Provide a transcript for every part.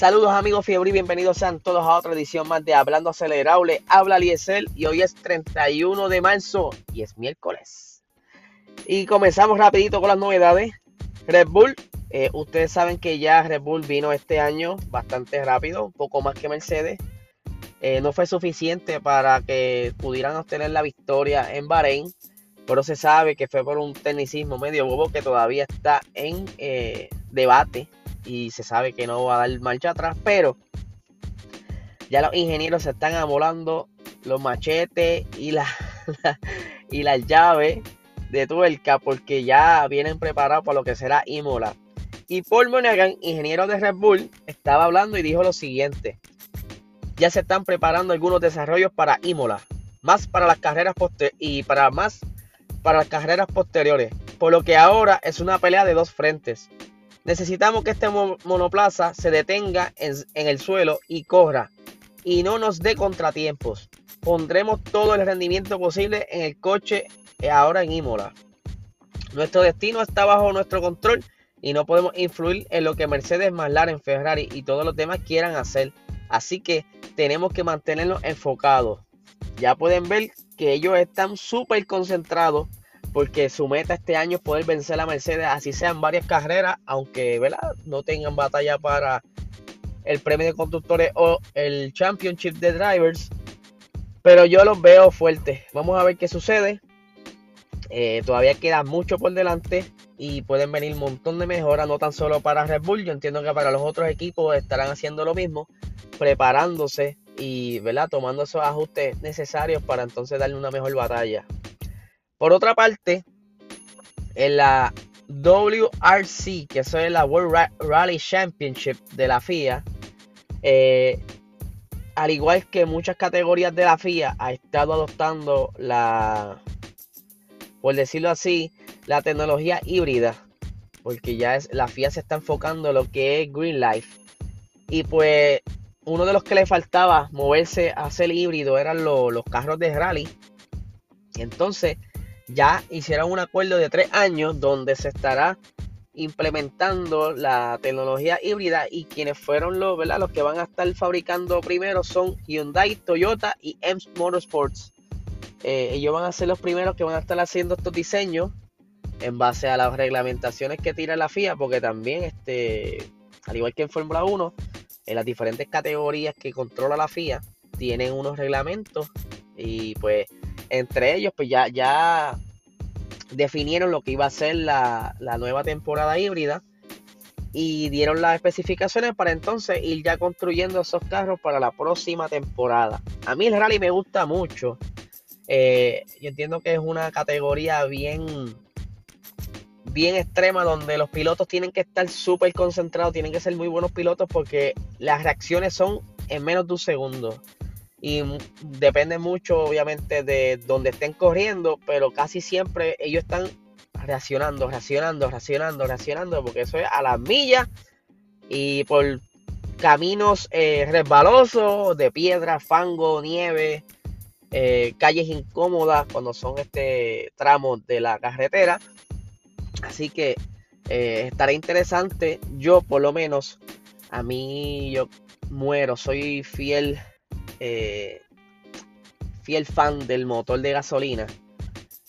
Saludos amigos Fiebre y bienvenidos sean todos a otra edición más de Hablando Acelerable. Habla Liesel y hoy es 31 de marzo y es miércoles. Y comenzamos rapidito con las novedades. Red Bull, eh, ustedes saben que ya Red Bull vino este año bastante rápido, poco más que Mercedes. Eh, no fue suficiente para que pudieran obtener la victoria en Bahrein, pero se sabe que fue por un tecnicismo medio bobo que todavía está en eh, debate y se sabe que no va a dar marcha atrás, pero ya los ingenieros se están amolando los machetes y la, y las llaves de tuerca porque ya vienen preparados para lo que será Imola. Y Paul Monaghan, ingeniero de Red Bull, estaba hablando y dijo lo siguiente: Ya se están preparando algunos desarrollos para Imola, más para las carreras y para más para las carreras posteriores, por lo que ahora es una pelea de dos frentes. Necesitamos que este monoplaza se detenga en, el suelo y corra y no nos dé contratiempos. Pondremos todo el rendimiento posible en el coche eh, ahora en Imola. Nuestro destino está bajo nuestro control y no podemos influir en lo que Mercedes, McLaren, Ferrari y todos los demás quieran hacer. Así que tenemos que mantenernos enfocados. Ya pueden ver que ellos están súper concentrados porque su meta este año es poder vencer a Mercedes, así sean varias carreras, aunque ¿verdad? no tengan batalla para el premio de conductores o el Championship de Drivers. Pero yo los veo fuertes. Vamos a ver qué sucede. Eh, todavía queda mucho por delante y pueden venir un montón de mejoras, no tan solo para Red Bull. Yo entiendo que para los otros equipos estarán haciendo lo mismo, preparándose y ¿verdad? tomando esos ajustes necesarios para entonces darle una mejor batalla. Por otra parte, en la WRC, que es la World Rally Championship de la FIA, eh, al igual que muchas categorías de la FIA, ha estado adoptando la, por decirlo así, la tecnología híbrida, porque ya es, la FIA se está enfocando en lo que es Green Life. Y pues uno de los que le faltaba moverse a ser híbrido eran los carros de rally. Entonces, ya hicieron un acuerdo de tres años donde se estará implementando la tecnología híbrida y quienes fueron los, ¿verdad? los que van a estar fabricando primero son Hyundai, Toyota y EMS Motorsports. Eh, ellos van a ser los primeros que van a estar haciendo estos diseños en base a las reglamentaciones que tira la FIA, porque también, este, al igual que en Fórmula 1, en las diferentes categorías que controla la FIA, tienen unos reglamentos y pues entre ellos, pues ya, ya definieron lo que iba a ser la, nueva temporada híbrida y dieron las especificaciones para entonces ir ya construyendo esos carros para la próxima temporada. A mí el rally me gusta mucho. Eh, yo entiendo que es una categoría bien, bien extrema donde los pilotos tienen que estar súper concentrados, tienen que ser muy buenos pilotos porque las reacciones son en menos de un segundo y depende mucho obviamente de donde estén corriendo, pero casi siempre ellos están reaccionando, reaccionando, reaccionando, reaccionando, porque eso es a las millas y por caminos eh, resbalosos de piedra, fango, nieve, eh, calles incómodas cuando son este tramos de la carretera. Así que eh, estará interesante. Yo por lo menos, a mí yo muero, soy fiel eh, fiel fan del motor de gasolina.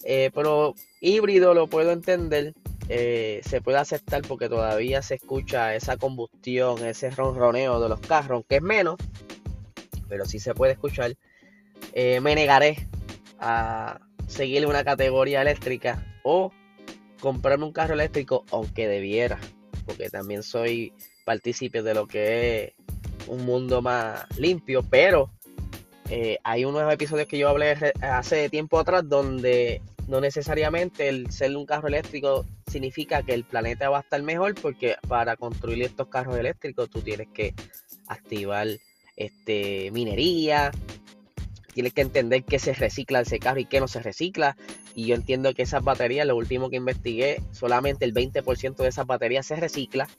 Eh, pero híbrido lo puedo entender. Eh, se puede aceptar porque todavía se escucha esa combustión, ese ronroneo de los carros, que es menos, pero sí se puede escuchar. me negaré a seguir una categoría eléctrica o comprarme un carro eléctrico, aunque debiera, porque también soy partícipe de lo que es un mundo más limpio, pero eh, hay unos episodios que yo hablé hace tiempo atrás donde no necesariamente el ser un carro eléctrico significa que el planeta va a estar mejor porque para construir estos carros eléctricos tú tienes que activar este minería, tienes que entender qué se recicla ese carro y qué no se recicla. Y yo entiendo que esas baterías, lo último que investigué, solamente el 20% de esas baterías se recicla.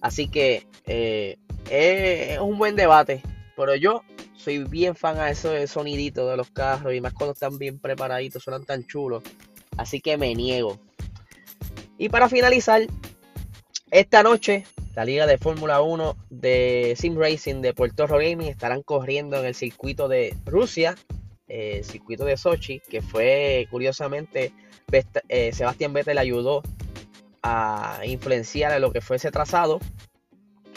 Así que eh, es un buen debate. Pero yo soy bien fan a eso sonidito de los carros y más cuando están bien preparaditos, suenan tan chulos. Así que me niego. Y para finalizar, esta noche la Liga de Fórmula 1 de Sim Racing de Puerto Rico Gaming estarán corriendo en el circuito de Rusia, eh, el circuito de Sochi, que fue curiosamente eh, Sebastián Vettel ayudó a influenciar a lo que fue ese trazado.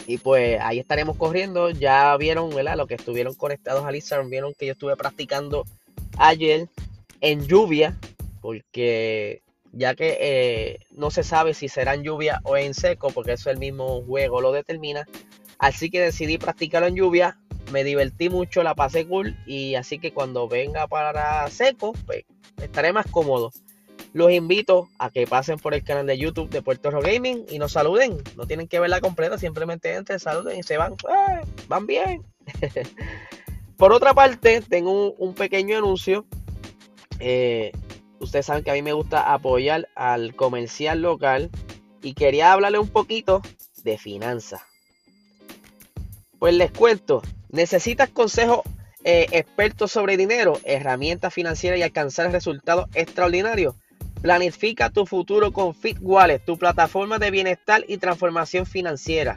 Y pues ahí estaremos corriendo. Ya vieron, ¿verdad? Los que estuvieron conectados al Instagram vieron que yo estuve practicando ayer en lluvia, porque ya que eh, no se sabe si será en lluvia o en seco, porque eso el mismo juego lo determina. Así que decidí practicarlo en lluvia, me divertí mucho, la pasé cool y así que cuando venga para seco, pues estaré más cómodo. Los invito a que pasen por el canal de YouTube de Puerto Rico Gaming y nos saluden. No tienen que verla completa, simplemente entren, saluden y se van. ¡Eh! Van bien. por otra parte, tengo un, pequeño anuncio. Eh, ustedes saben que a mí me gusta apoyar al comercial local y quería hablarle un poquito de finanzas. Pues les cuento, necesitas consejos eh, expertos sobre dinero, herramientas financieras y alcanzar resultados extraordinarios. Planifica tu futuro con Fit Wallet, tu plataforma de bienestar y transformación financiera.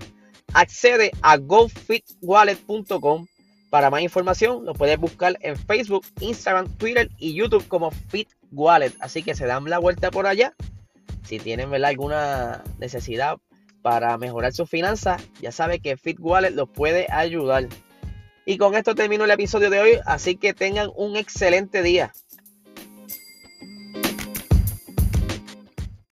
Accede a gofitwallet.com para más información lo puedes buscar en Facebook, Instagram, Twitter y YouTube como Fit Wallet. Así que se dan la vuelta por allá. Si tienen alguna necesidad para mejorar sus finanzas, ya sabe que Fit Wallet los puede ayudar. Y con esto termino el episodio de hoy, así que tengan un excelente día.